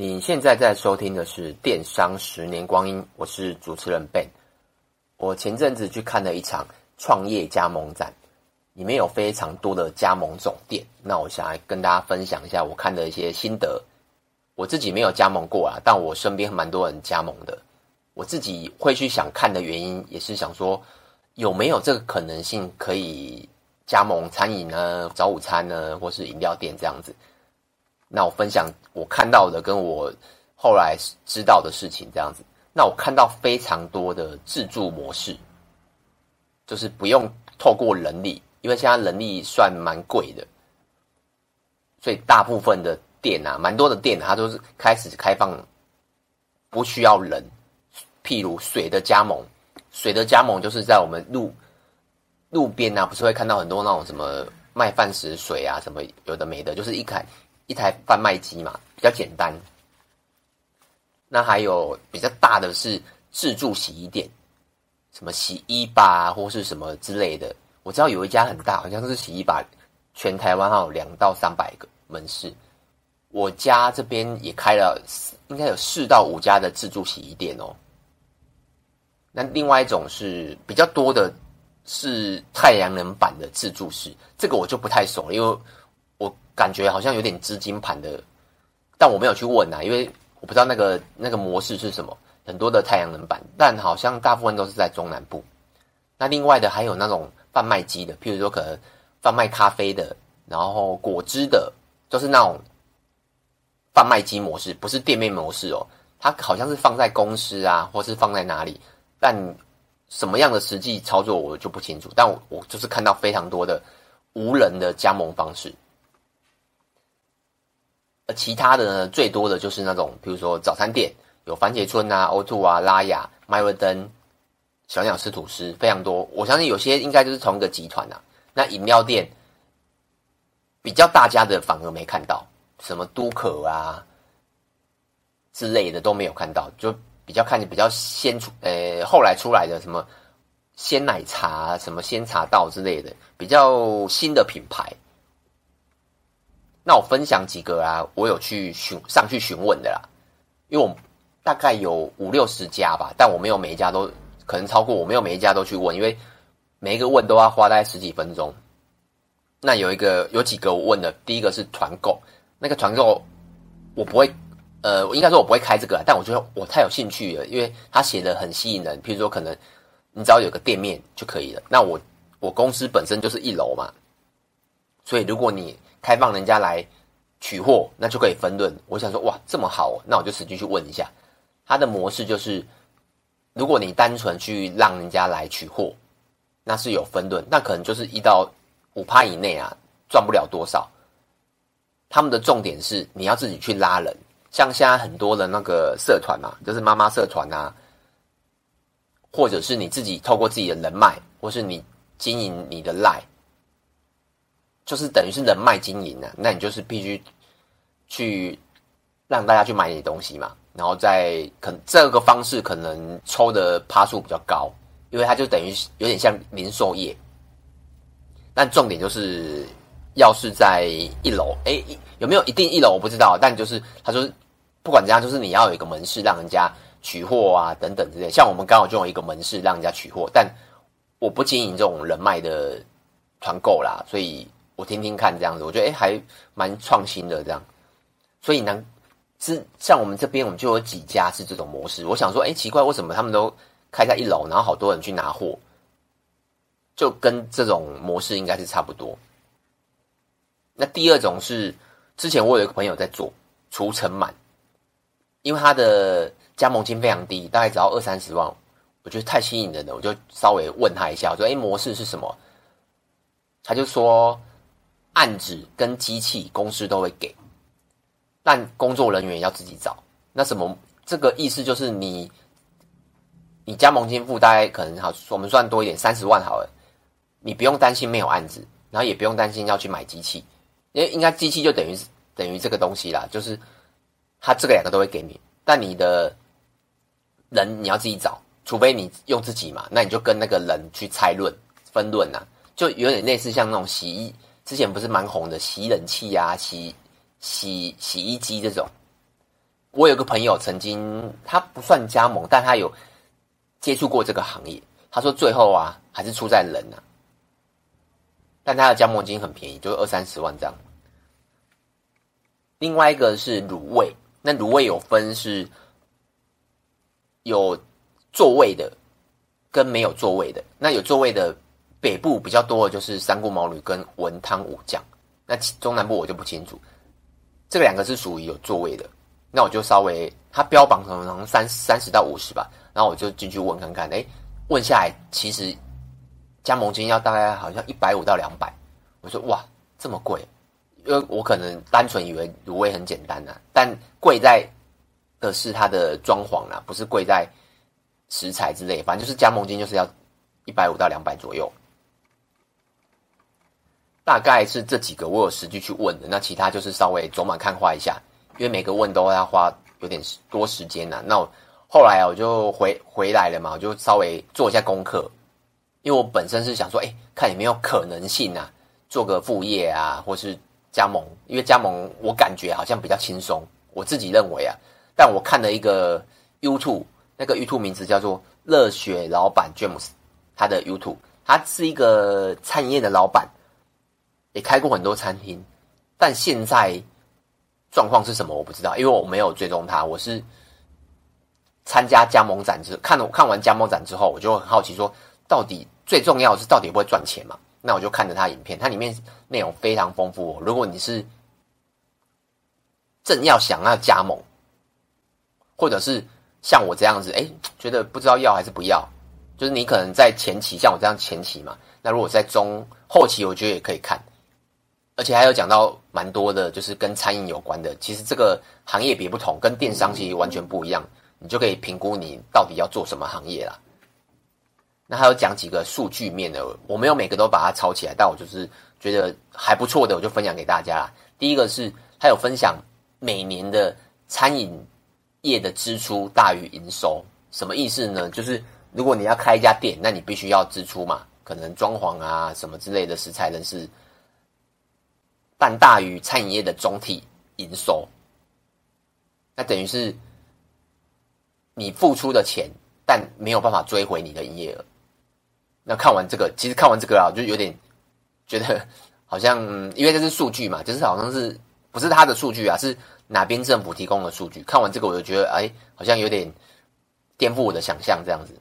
你现在在收听的是《电商十年光阴》，我是主持人 Ben。我前阵子去看了一场创业加盟展，里面有非常多的加盟总店。那我想来跟大家分享一下我看的一些心得。我自己没有加盟过啊，但我身边蛮多人加盟的。我自己会去想看的原因，也是想说有没有这个可能性可以加盟餐饮呢、早午餐呢，或是饮料店这样子。那我分享我看到的跟我后来知道的事情这样子。那我看到非常多的自助模式，就是不用透过人力，因为现在人力算蛮贵的，所以大部分的店啊，蛮多的店它都是开始开放不需要人。譬如水的加盟，水的加盟就是在我们路路边啊，不是会看到很多那种什么卖饭食水啊，什么有的没的，就是一开。一台贩卖机嘛，比较简单。那还有比较大的是自助洗衣店，什么洗衣吧或是什么之类的。我知道有一家很大，好像是洗衣吧，全台湾还有两到三百个门市。我家这边也开了，应该有四到五家的自助洗衣店哦。那另外一种是比较多的是太阳能板的自助式，这个我就不太熟了，因为。我感觉好像有点资金盘的，但我没有去问啊，因为我不知道那个那个模式是什么。很多的太阳能板，但好像大部分都是在中南部。那另外的还有那种贩卖机的，譬如说可能贩卖咖啡的，然后果汁的，都是那种贩卖机模式，不是店面模式哦。它好像是放在公司啊，或是放在哪里，但什么样的实际操作我就不清楚。但我我就是看到非常多的无人的加盟方式。其他的呢，最多的就是那种，比如说早餐店，有番茄村啊、O2 啊、拉雅、麦瑞登、小鸟吃吐司，非常多。我相信有些应该就是同一个集团啊。那饮料店比较大家的反而没看到，什么都可啊之类的都没有看到，就比较看见比较先出，呃，后来出来的什么鲜奶茶、什么鲜茶道之类的，比较新的品牌。那我分享几个啊，我有去询上去询问的啦，因为我大概有五六十家吧，但我没有每一家都可能超过，我没有每一家都去问，因为每一个问都要花大概十几分钟。那有一个有几个我问的，第一个是团购，那个团购我不会，呃，应该说我不会开这个，但我觉得我太有兴趣了，因为他写的很吸引人，譬如说可能你只要有个店面就可以了。那我我公司本身就是一楼嘛，所以如果你开放人家来取货，那就可以分润。我想说，哇，这么好，那我就实际去问一下。他的模式就是，如果你单纯去让人家来取货，那是有分润，那可能就是一到五趴以内啊，赚不了多少。他们的重点是你要自己去拉人，像现在很多的那个社团嘛，就是妈妈社团啊，或者是你自己透过自己的人脉，或是你经营你的 LINE。就是等于是人脉经营啊，那你就是必须去让大家去买你的东西嘛，然后再可能这个方式可能抽的趴数比较高，因为它就等于有点像零售业。但重点就是要是在一楼，哎，有没有一定一楼我不知道，但就是他说不管怎样，就是你要有一个门市让人家取货啊等等之类。像我们刚好就有一个门市让人家取货，但我不经营这种人脉的团购啦，所以。我听听看，这样子，我觉得诶还蛮创新的这样，所以呢，是像我们这边，我们就有几家是这种模式。我想说，诶奇怪，为什么他们都开在一楼，然后好多人去拿货，就跟这种模式应该是差不多。那第二种是，之前我有一个朋友在做除尘满，因为他的加盟金非常低，大概只要二三十万，我觉得太吸引人了，我就稍微问他一下，我说，诶模式是什么？他就说。案子跟机器公司都会给，但工作人员要自己找。那什么？这个意思就是你，你加盟金付大概可能好，我们算多一点，三十万好了。你不用担心没有案子，然后也不用担心要去买机器，因为应该机器就等于等于这个东西啦，就是他这个两个都会给你，但你的人你要自己找，除非你用自己嘛，那你就跟那个人去拆论分论啊，就有点类似像那种洗衣。之前不是蛮红的洗冷气啊、洗洗洗衣机这种，我有个朋友曾经，他不算加盟，但他有接触过这个行业。他说最后啊，还是出在人呐、啊。但他的加盟金很便宜，就二三十万这样。另外一个是卤味，那卤味有分是有座位的跟没有座位的。那有座位的北部比较多的就是三顾茅庐跟文汤武将，那中南部我就不清楚。这两个是属于有座位的，那我就稍微他标榜可能三三十到五十吧，然后我就进去问看看，哎，问下来其实加盟金要大概好像一百五到两百，我说哇这么贵。因为我可能单纯以为卤味很简单呐、啊，但贵在的是它的装潢啦、啊，不是贵在食材之类，反正就是加盟金就是要一百五到两百左右，大概是这几个我有实际去问的，那其他就是稍微走马看花一下，因为每个问都要花有点多时间呐、啊。那我后来啊，我就回回来了嘛，我就稍微做一下功课，因为我本身是想说，哎，看有没有可能性啊，做个副业啊，或是。加盟，因为加盟我感觉好像比较轻松，我自己认为啊。但我看了一个 YouTube，那个 YouTube 名字叫做热血老板 James，他的 YouTube，他是一个餐饮业的老板，也开过很多餐厅，但现在状况是什么我不知道，因为我没有追踪他。我是参加加盟展之看了看完加盟展之后，我就很好奇说，到底最重要是到底会不会赚钱嘛？那我就看着他影片，它里面内容非常丰富哦。如果你是正要想要加盟，或者是像我这样子，哎，觉得不知道要还是不要，就是你可能在前期，像我这样前期嘛。那如果在中后期，我觉得也可以看，而且还有讲到蛮多的，就是跟餐饮有关的。其实这个行业别不同，跟电商其实完全不一样，你就可以评估你到底要做什么行业啦。那还有讲几个数据面的，我没有每个都把它抄起来，但我就是觉得还不错的，我就分享给大家。第一个是他有分享每年的餐饮业的支出大于营收，什么意思呢？就是如果你要开一家店，那你必须要支出嘛，可能装潢啊什么之类的食材人事，但大于餐饮业的总体营收，那等于是你付出的钱，但没有办法追回你的营业额。那看完这个，其实看完这个啊，就有点觉得好像，因为这是数据嘛，就是好像是不是他的数据啊，是哪边政府提供的数据。看完这个，我就觉得，哎，好像有点颠覆我的想象这样子。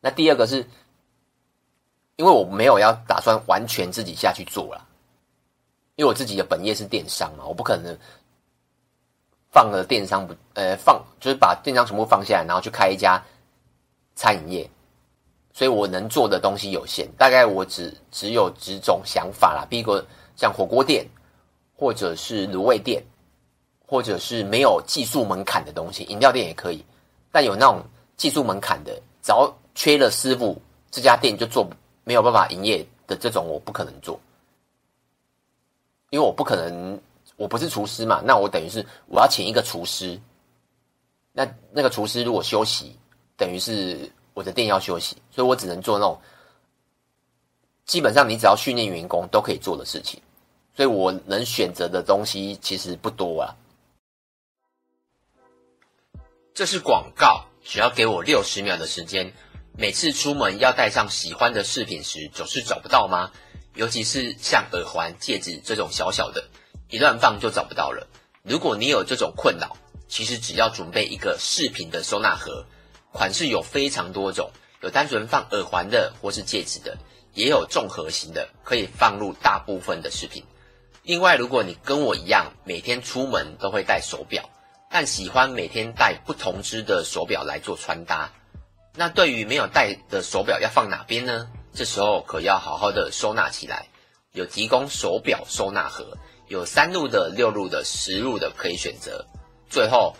那第二个是，因为我没有要打算完全自己下去做啦，因为我自己的本业是电商嘛，我不可能放了电商不，呃，放就是把电商全部放下来，然后去开一家餐饮业。所以我能做的东西有限，大概我只只有几种想法啦。第一个，像火锅店，或者是卤味店，或者是没有技术门槛的东西，饮料店也可以。但有那种技术门槛的，只要缺了师傅，这家店就做没有办法营业的这种，我不可能做，因为我不可能，我不是厨师嘛。那我等于是我要请一个厨师，那那个厨师如果休息，等于是。我的店要休息，所以我只能做那种基本上你只要训练员工都可以做的事情，所以我能选择的东西其实不多啊。这是广告，只要给我六十秒的时间。每次出门要带上喜欢的饰品时，总是找不到吗？尤其是像耳环、戒指这种小小的，一乱放就找不到了。如果你有这种困扰，其实只要准备一个饰品的收纳盒。款式有非常多种，有单纯放耳环的或是戒指的，也有综合型的，可以放入大部分的饰品。另外，如果你跟我一样，每天出门都会戴手表，但喜欢每天戴不同支的手表来做穿搭，那对于没有戴的手表要放哪边呢？这时候可要好好的收纳起来。有提供手表收纳盒，有三路的、六路的、十路的可以选择。最后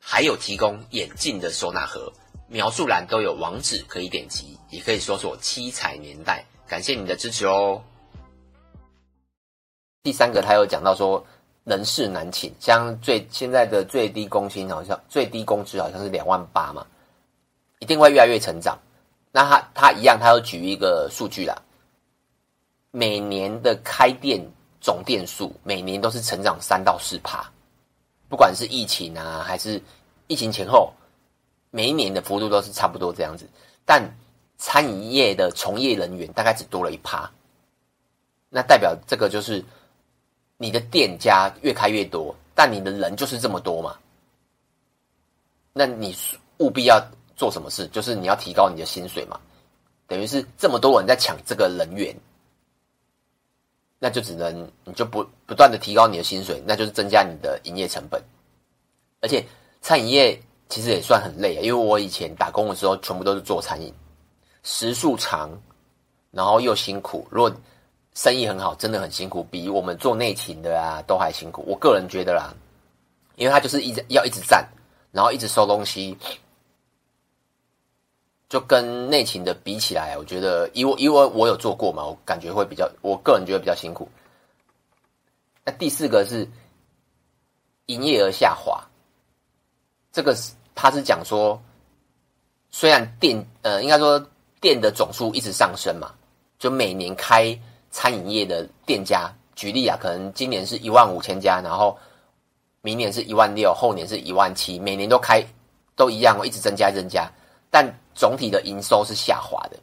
还有提供眼镜的收纳盒。描述栏都有网址可以点击，也可以搜索七彩年代。感谢你的支持哦。第三个，他有讲到说人事难请，像最现在的最低工薪好像最低工资好像是两万八嘛，一定会越来越成长。那他他一样，他有举一个数据啦，每年的开店总店数每年都是成长三到四趴。不管是疫情啊，还是疫情前后，每一年的幅度都是差不多这样子。但餐饮业的从业人员大概只多了一趴，那代表这个就是你的店家越开越多，但你的人就是这么多嘛。那你务必要做什么事？就是你要提高你的薪水嘛。等于是这么多人在抢这个人员，那就只能你就不不断的提高你的薪水，那就是增加你的营业成本。而且餐饮业其实也算很累啊，因为我以前打工的时候全部都是做餐饮，时数长，然后又辛苦。如果生意很好，真的很辛苦，比我们做内勤的啊都还辛苦。我个人觉得啦，因为他就是一直要一直站，然后一直收东西。就跟内勤的比起来，我觉得，因为因为我有做过嘛，我感觉会比较，我个人觉得比较辛苦。那第四个是营业额下滑，这个是他是讲说，虽然店呃应该说店的总数一直上升嘛，就每年开餐饮业的店家，举例啊，可能今年是一万五千家，然后明年是一万六，后年是一万七，每年都开都一样，我一直增加增加。但总体的营收是下滑的，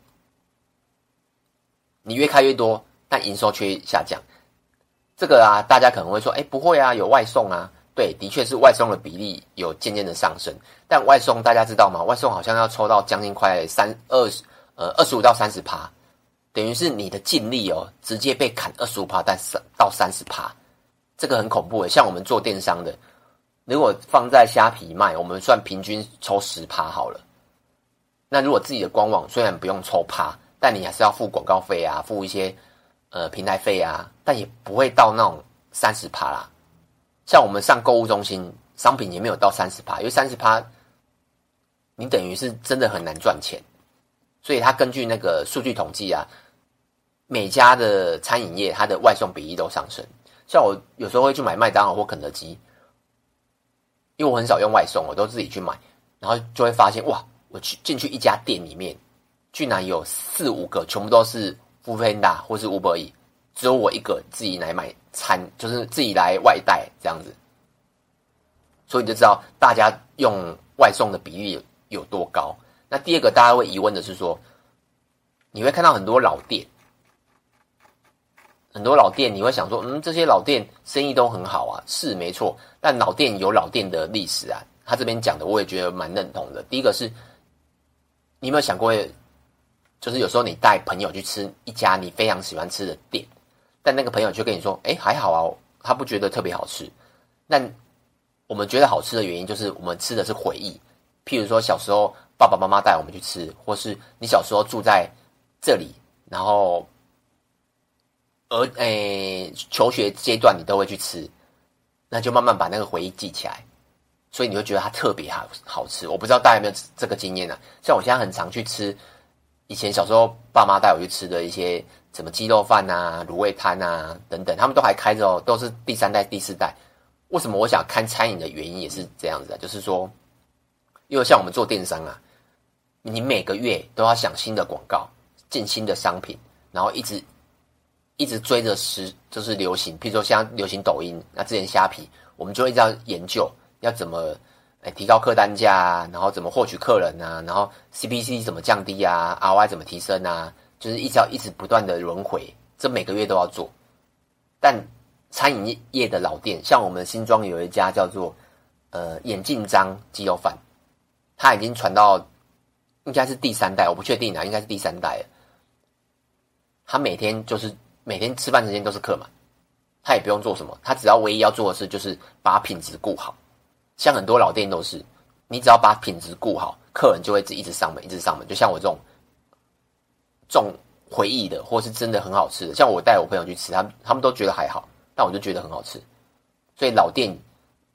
你越开越多，但营收却下降。这个啊，大家可能会说，哎，不会啊，有外送啊。对，的确是外送的比例有渐渐的上升。但外送大家知道吗？外送好像要抽到将近快三二十呃二十五到三十趴，等于是你的净利哦，直接被砍二十五趴，但三到三十趴，这个很恐怖诶。像我们做电商的，如果放在虾皮卖，我们算平均抽十趴好了。那如果自己的官网虽然不用抽趴，但你还是要付广告费啊，付一些呃平台费啊，但也不会到那种三十趴啦。像我们上购物中心，商品也没有到三十趴，因为三十趴，你等于是真的很难赚钱。所以他根据那个数据统计啊，每家的餐饮业它的外送比例都上升。像我有时候会去买麦当劳或肯德基，因为我很少用外送，我都自己去买，然后就会发现哇。我去进去一家店里面，居然有四五个全部都是 foodpanda 或是 Uber E，只有我一个自己来买餐，就是自己来外带这样子。所以你就知道大家用外送的比例有多高。那第二个大家会疑问的是说，你会看到很多老店，很多老店，你会想说，嗯，这些老店生意都很好啊，是没错。但老店有老店的历史啊，他这边讲的我也觉得蛮认同的。第一个是。你有没有想过，就是有时候你带朋友去吃一家你非常喜欢吃的店，但那个朋友就跟你说：“哎，还好啊，他不觉得特别好吃。”那我们觉得好吃的原因，就是我们吃的是回忆。譬如说小时候爸爸妈妈带我们去吃，或是你小时候住在这里，然后而诶求学阶段你都会去吃，那就慢慢把那个回忆记起来。所以你会觉得它特别好好吃，我不知道大家有没有这个经验呢、啊？像我现在很常去吃，以前小时候爸妈带我去吃的一些什么鸡肉饭啊、卤味摊啊等等，他们都还开着哦，都是第三代、第四代。为什么我想看餐饮的原因也是这样子啊？就是说，因为像我们做电商啊，你每个月都要想新的广告、进新的商品，然后一直一直追着时就是流行，譬如说像流行抖音，那之前虾皮，我们就会这样研究。要怎么哎提高客单价啊？然后怎么获取客人啊？然后 CPC 怎么降低啊？ROI 怎么提升啊？就是一直要一直不断的轮回，这每个月都要做。但餐饮业的老店，像我们新庄有一家叫做呃眼镜张鸡肉饭，它已经传到应该是第三代，我不确定啊，应该是第三代了。他每天就是每天吃饭时间都是客满，他也不用做什么，他只要唯一要做的事就是把品质顾好。像很多老店都是，你只要把品质顾好，客人就会一直上门，一直上门。就像我这种重回忆的，或是真的很好吃的，像我带我朋友去吃，他们他们都觉得还好，但我就觉得很好吃。所以老店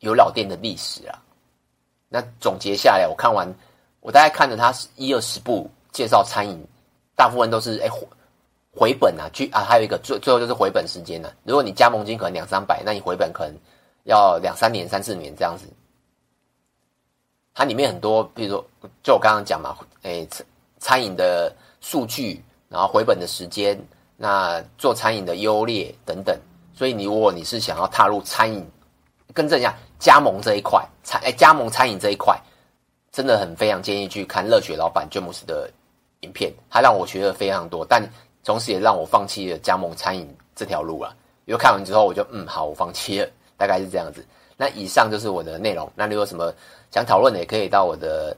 有老店的历史啊。那总结下来，我看完，我大概看了他一二十部介绍餐饮，大部分都是哎回回本啊，去啊，还有一个最最后就是回本时间呢、啊。如果你加盟金可能两三百，那你回本可能要两三年、三四年这样子。它里面很多，比如说，就我刚刚讲嘛，诶，餐餐饮的数据，然后回本的时间，那做餐饮的优劣等等。所以你如果你是想要踏入餐饮，跟这样加盟这一块，餐哎加盟餐饮这一块，真的很非常建议去看热血老板詹姆斯的影片，他让我学了非常多，但同时也让我放弃了加盟餐饮这条路了。因为看完之后，我就嗯好，我放弃了，大概是这样子。那以上就是我的内容。那你有什么想讨论的，也可以到我的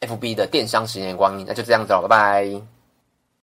FB 的电商十年光阴。那就这样子了，拜拜。